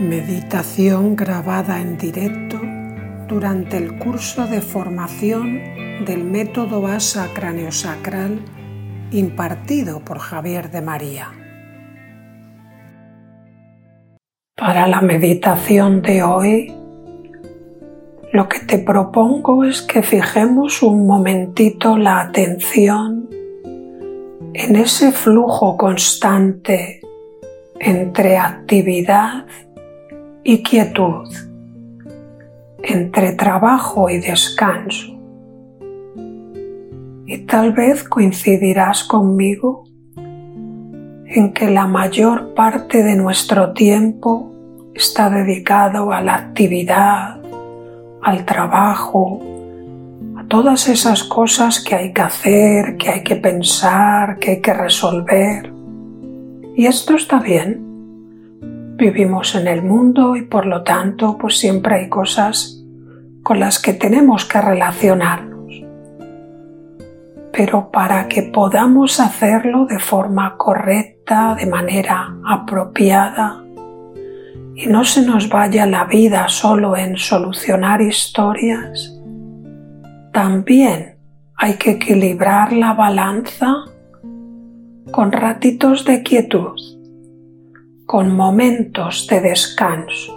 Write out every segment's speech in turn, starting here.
Meditación grabada en directo durante el curso de formación del método ASA craneosacral impartido por Javier de María. Para la meditación de hoy, lo que te propongo es que fijemos un momentito la atención en ese flujo constante entre actividad y quietud, entre trabajo y descanso. Y tal vez coincidirás conmigo en que la mayor parte de nuestro tiempo está dedicado a la actividad, al trabajo, a todas esas cosas que hay que hacer, que hay que pensar, que hay que resolver. Y esto está bien. Vivimos en el mundo y por lo tanto pues siempre hay cosas con las que tenemos que relacionarnos. Pero para que podamos hacerlo de forma correcta, de manera apropiada, y no se nos vaya la vida solo en solucionar historias, también hay que equilibrar la balanza con ratitos de quietud, con momentos de descanso.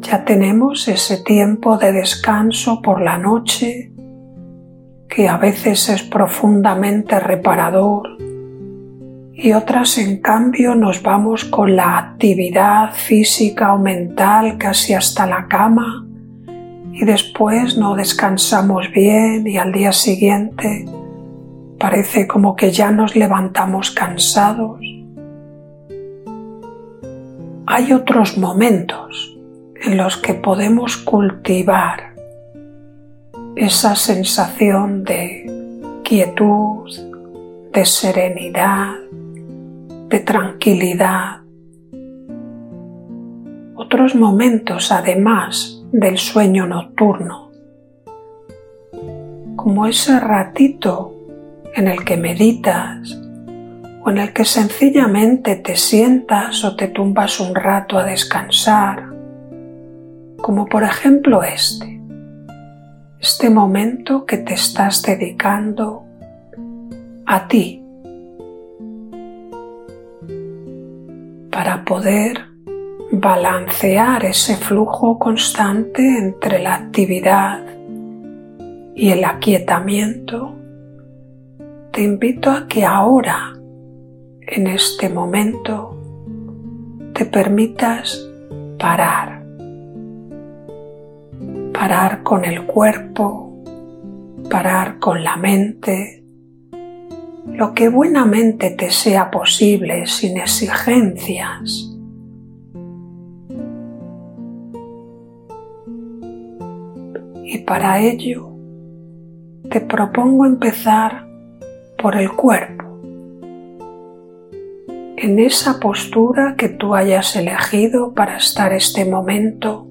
Ya tenemos ese tiempo de descanso por la noche que a veces es profundamente reparador y otras en cambio nos vamos con la actividad física o mental casi hasta la cama y después no descansamos bien y al día siguiente parece como que ya nos levantamos cansados. Hay otros momentos en los que podemos cultivar esa sensación de quietud, de serenidad, de tranquilidad. Otros momentos además del sueño nocturno, como ese ratito en el que meditas en el que sencillamente te sientas o te tumbas un rato a descansar, como por ejemplo este, este momento que te estás dedicando a ti para poder balancear ese flujo constante entre la actividad y el aquietamiento, te invito a que ahora, en este momento, te permitas parar. Parar con el cuerpo, parar con la mente, lo que buenamente te sea posible sin exigencias. Y para ello te propongo empezar por el cuerpo, en esa postura que tú hayas elegido para estar este momento.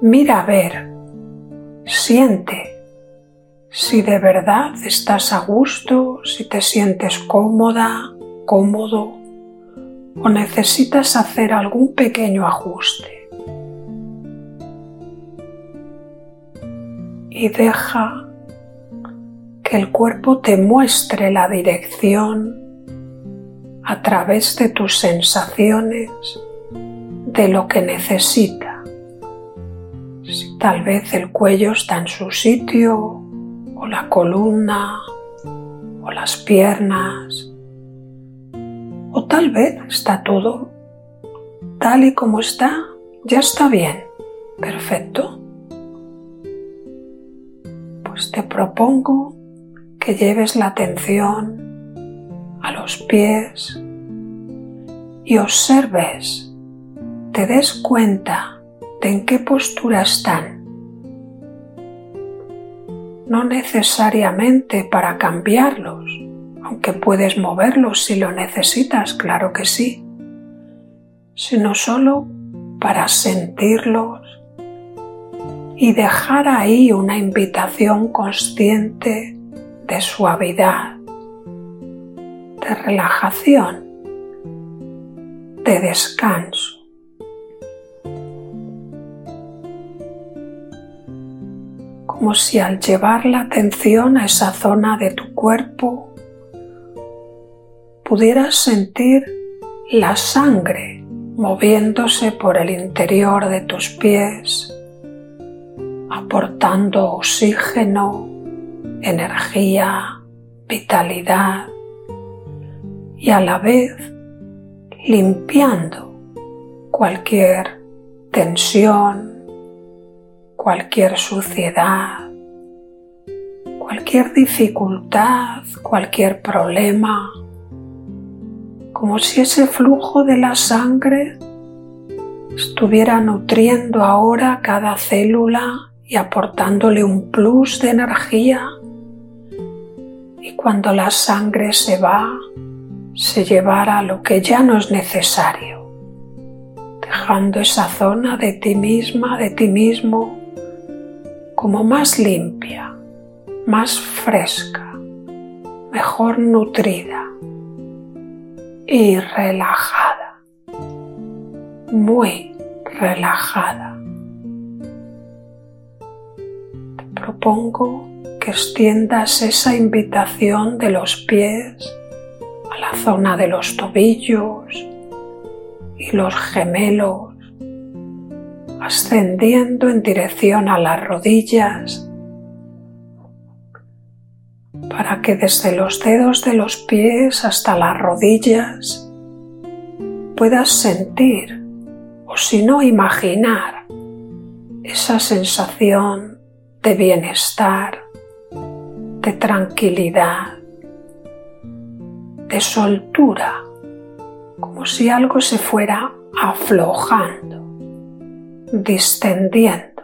Mira a ver, siente si de verdad estás a gusto, si te sientes cómoda, cómodo o necesitas hacer algún pequeño ajuste. Y deja que el cuerpo te muestre la dirección a través de tus sensaciones de lo que necesita. Si tal vez el cuello está en su sitio o la columna o las piernas o tal vez está todo tal y como está, ya está bien, perfecto. Pues te propongo que lleves la atención a los pies y observes, te des cuenta de en qué postura están. No necesariamente para cambiarlos, aunque puedes moverlos si lo necesitas, claro que sí, sino solo para sentirlos y dejar ahí una invitación consciente de suavidad, de relajación, de descanso. Como si al llevar la atención a esa zona de tu cuerpo pudieras sentir la sangre moviéndose por el interior de tus pies, aportando oxígeno, energía, vitalidad y a la vez limpiando cualquier tensión, cualquier suciedad, cualquier dificultad, cualquier problema, como si ese flujo de la sangre estuviera nutriendo ahora cada célula y aportándole un plus de energía. Y cuando la sangre se va, se llevará lo que ya no es necesario, dejando esa zona de ti misma, de ti mismo, como más limpia, más fresca, mejor nutrida y relajada, muy relajada. Te propongo que extiendas esa invitación de los pies a la zona de los tobillos y los gemelos, ascendiendo en dirección a las rodillas para que desde los dedos de los pies hasta las rodillas puedas sentir o si no imaginar esa sensación de bienestar, de tranquilidad, de soltura, como si algo se fuera aflojando, distendiendo.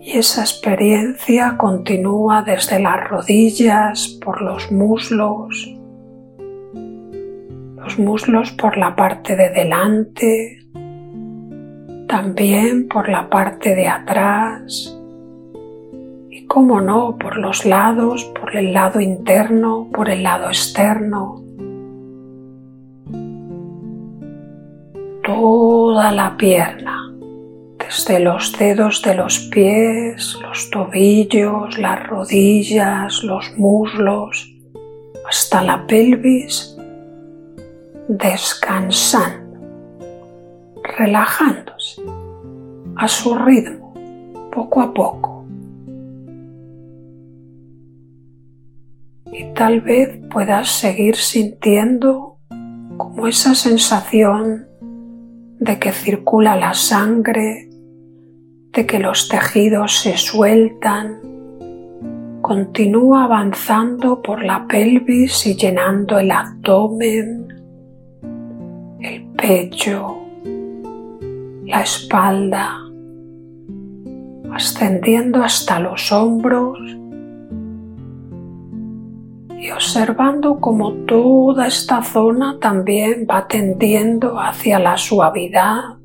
Y esa experiencia continúa desde las rodillas, por los muslos, los muslos por la parte de delante, también por la parte de atrás y, como no, por los lados, por el lado interno, por el lado externo. Toda la pierna desde los dedos de los pies, los tobillos, las rodillas, los muslos, hasta la pelvis, descansando, relajándose a su ritmo, poco a poco. Y tal vez puedas seguir sintiendo como esa sensación de que circula la sangre de que los tejidos se sueltan, continúa avanzando por la pelvis y llenando el abdomen, el pecho, la espalda, ascendiendo hasta los hombros y observando como toda esta zona también va tendiendo hacia la suavidad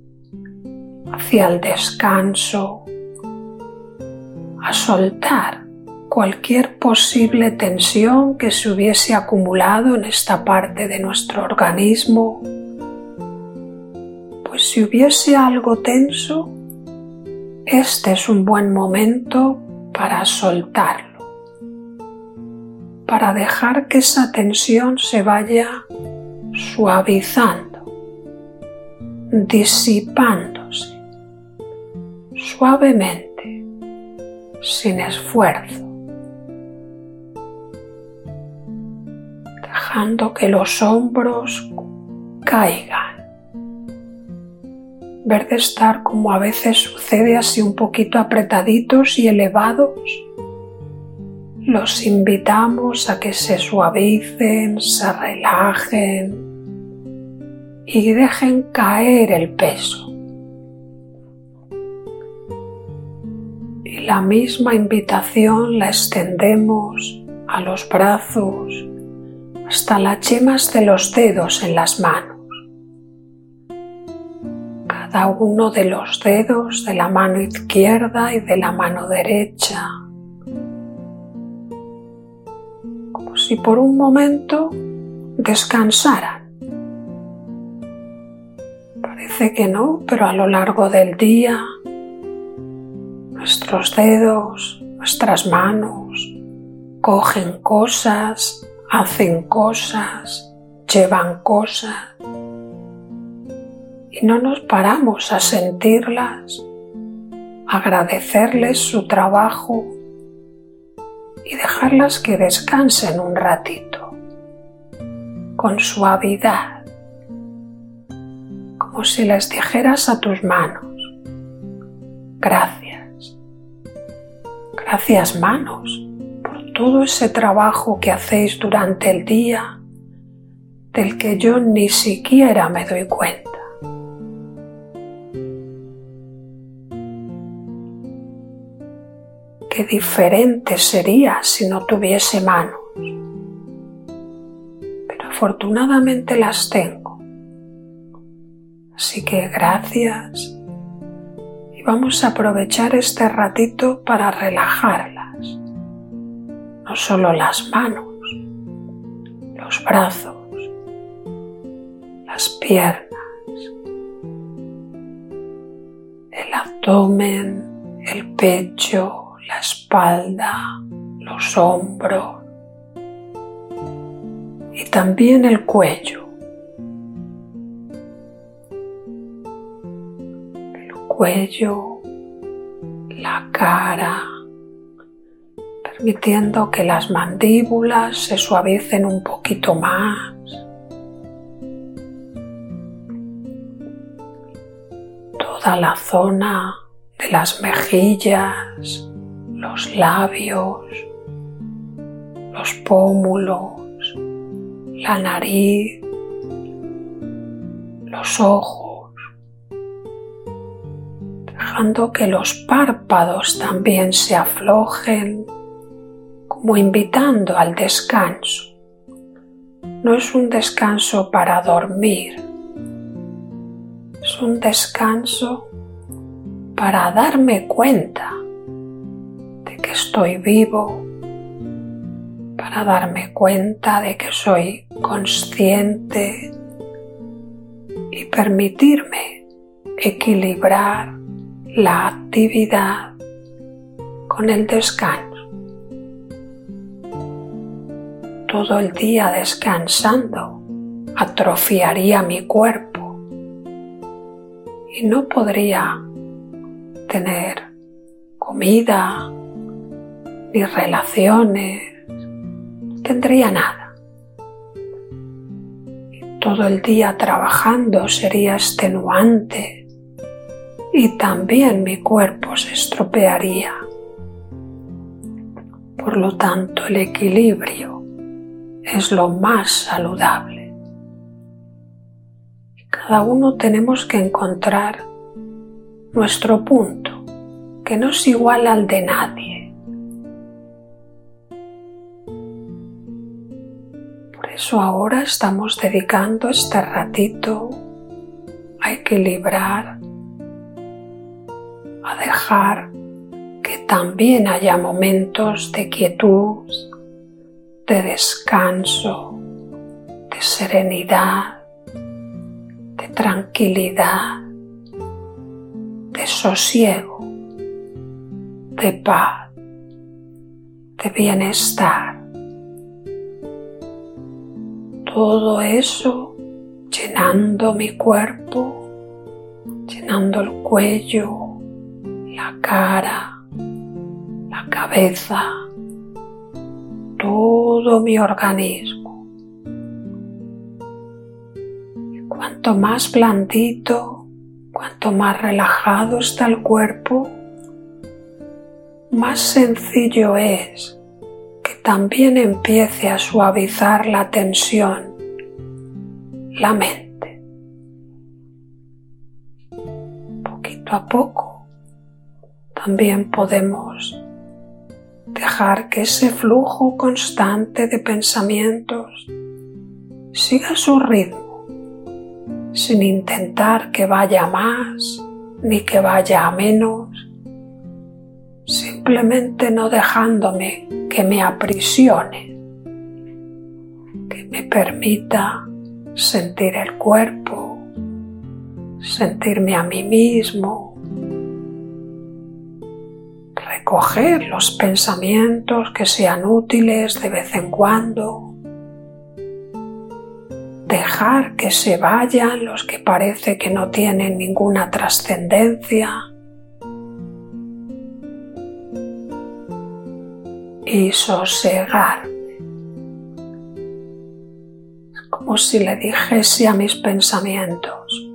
hacia el descanso, a soltar cualquier posible tensión que se hubiese acumulado en esta parte de nuestro organismo, pues si hubiese algo tenso, este es un buen momento para soltarlo, para dejar que esa tensión se vaya suavizando, disipándose suavemente, sin esfuerzo, dejando que los hombros caigan. Ver de estar como a veces sucede así un poquito apretaditos y elevados, los invitamos a que se suavicen, se relajen y dejen caer el peso. la misma invitación la extendemos a los brazos hasta las yemas de los dedos en las manos. Cada uno de los dedos de la mano izquierda y de la mano derecha. Si por un momento descansaran Parece que no, pero a lo largo del día nuestros dedos, nuestras manos cogen cosas, hacen cosas, llevan cosas. Y no nos paramos a sentirlas, agradecerles su trabajo y dejarlas que descansen un ratito con suavidad, como si les dijeras a tus manos, gracias, gracias manos por todo ese trabajo que hacéis durante el día del que yo ni siquiera me doy cuenta. Qué diferente sería si no tuviese manos. Pero afortunadamente las tengo. Así que gracias. Y vamos a aprovechar este ratito para relajarlas. No solo las manos, los brazos, las piernas, el abdomen, el pecho, la espalda, los hombros y también el cuello. El cuello, la cara, permitiendo que las mandíbulas se suavicen un poquito más. Toda la zona de las mejillas, los labios, los pómulos, la nariz, los ojos, dejando que los párpados también se aflojen, como invitando al descanso. No es un descanso para dormir, es un descanso para darme cuenta estoy vivo, para darme cuenta de que soy consciente y permitirme equilibrar la actividad con el descanso. Todo el día descansando atrofiaría mi cuerpo y no podría tener comida, ni relaciones, tendría nada. todo el día trabajando sería extenuante y también mi cuerpo se estropearía. Por lo tanto, el equilibrio es lo más saludable. Cada uno tenemos que encontrar nuestro punto, que no es igual al de nadie eso ahora estamos dedicando este ratito. A equilibrar, a dejar que también haya momentos de quietud, de descanso, de serenidad, de tranquilidad, de sosiego, de paz, de bienestar todo eso llenando mi cuerpo, llenando el cuello, la cara, la cabeza, todo mi organismo. Y cuanto más blandito, cuanto más relajado está el cuerpo, más sencillo es también empiece a suavizar la tensión, la mente. Poquito a poco también podemos dejar que ese flujo constante de pensamientos siga su ritmo, sin intentar que vaya más ni que vaya a menos, simplemente no dejándome que me aprisione, que me permita sentir el cuerpo, sentirme a mí mismo, recoger los pensamientos que sean útiles de vez en cuando, dejar que se vayan los que parece que no tienen ninguna trascendencia y sosegarme. Como si le dijese a mis pensamientos,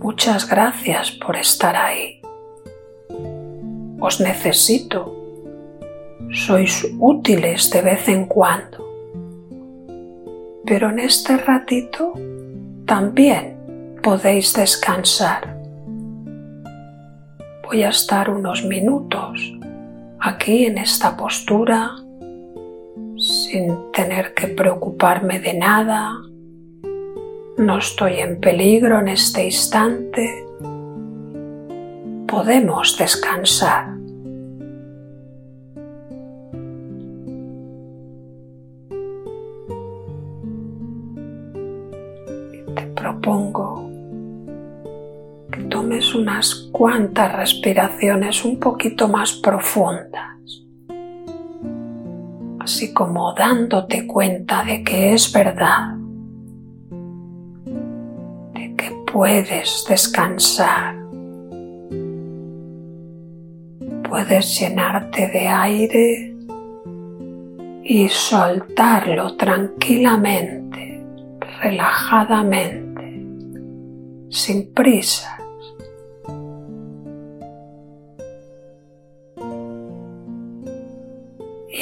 muchas gracias por estar ahí. Os necesito. Sois útiles de vez en cuando. Pero en este ratito también podéis descansar. Voy a estar unos minutos aquí en esta postura sin tener que preocuparme de nada. No estoy en peligro en este instante. Podemos descansar. Te propongo que tomes unas cuantas respiraciones un poquito más profundas, así como dándote cuenta de que es verdad, de que puedes descansar, puedes llenarte de aire y soltarlo tranquilamente, relajadamente, sin prisa.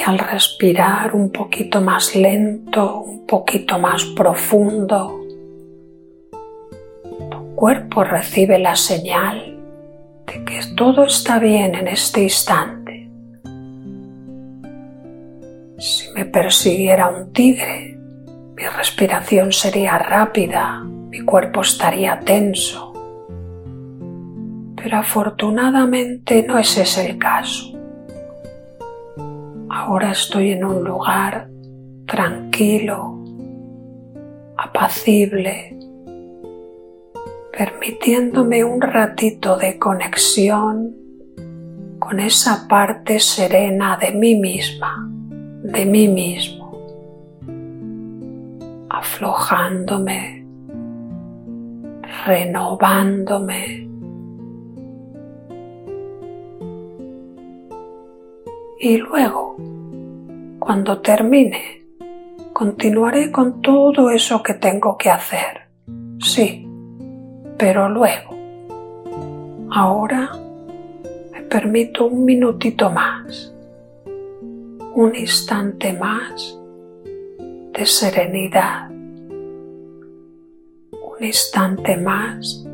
Al respirar un poquito más lento, un poquito más profundo, tu cuerpo recibe la señal de que todo está bien en este instante. Si me persiguiera un tigre, mi respiración sería rápida, mi cuerpo estaría tenso. Pero afortunadamente no es ese el caso. Ahora estoy en un lugar tranquilo, apacible, permitiéndome un ratito de conexión con esa parte serena de mí misma, de mí mismo, aflojándome, renovándome y luego, cuando termine, continuaré con todo eso que tengo que hacer. Sí, pero luego. Ahora me permito un minutito más, un instante más de serenidad, un instante más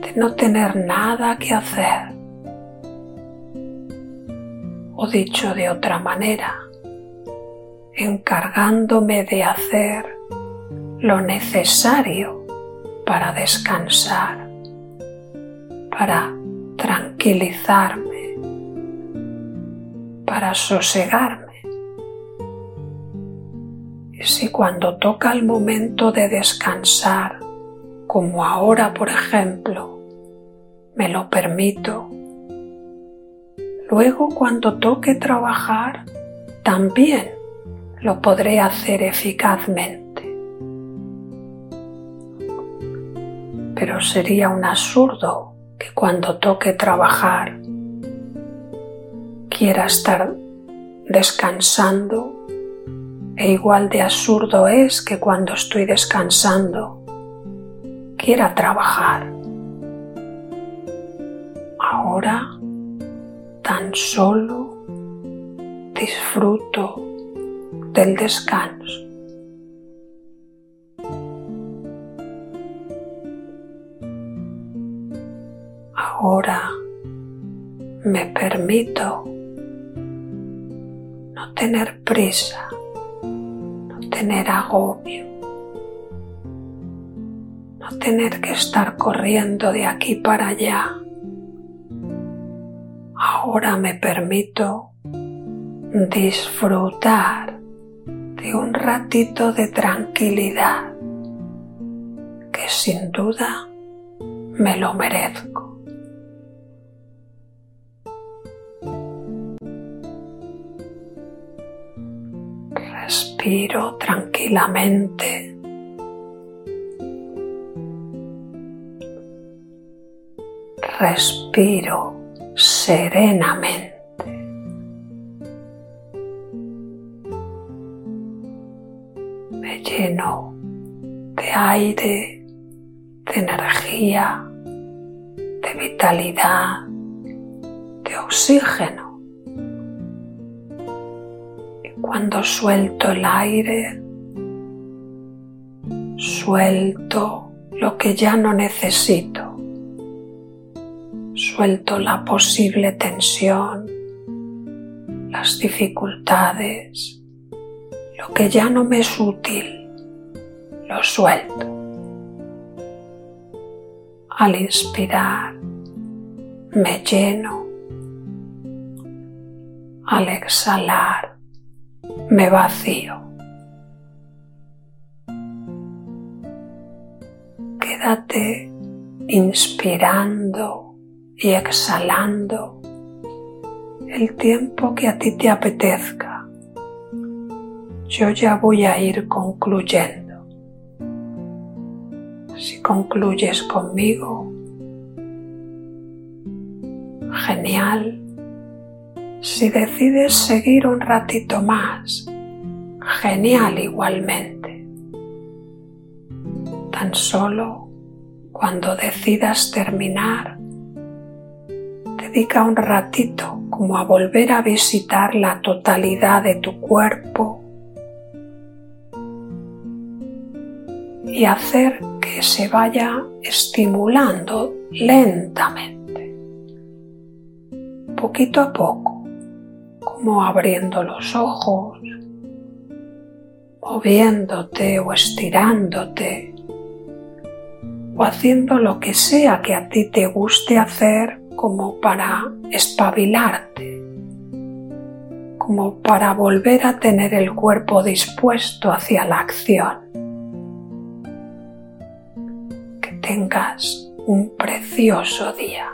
de no tener nada que hacer o dicho de otra manera, encargándome de hacer lo necesario para descansar, para tranquilizarme, para sosegarme. Y si cuando toca el momento de descansar, como ahora por ejemplo, me lo permito, Luego cuando toque trabajar, también lo podré hacer eficazmente. Pero sería un absurdo que cuando toque trabajar quiera estar descansando e igual de absurdo es que cuando estoy descansando quiera trabajar. Ahora tan solo disfruto del descanso. Ahora me permito no tener prisa, no tener agobio, no tener que estar corriendo de aquí para allá Ahora me permito disfrutar de un ratito de tranquilidad que sin duda me lo merezco. Respiro tranquilamente. Respiro serenamente. Me lleno de aire, de energía, de vitalidad, de oxígeno. Y cuando suelto el aire, suelto lo que ya no necesito suelto la posible tensión, las dificultades, lo que ya no me es útil, lo suelto. Al inspirar, me lleno. Al exhalar, me vacío. Quédate inspirando y exhalando el tiempo que a ti te apetezca. Yo ya voy a ir concluyendo. Si concluyes conmigo, genial. Si decides seguir un ratito más, genial igualmente. Tan solo cuando decidas terminar, dedica un ratito como a volver a visitar la totalidad de tu cuerpo y hacer que se vaya estimulando lentamente, poquito a poco, como abriendo los ojos, moviéndote o estirándote o haciendo lo que sea que a ti te guste hacer como para espabilarte, como para volver a tener el cuerpo dispuesto hacia la acción. Que tengas un precioso día.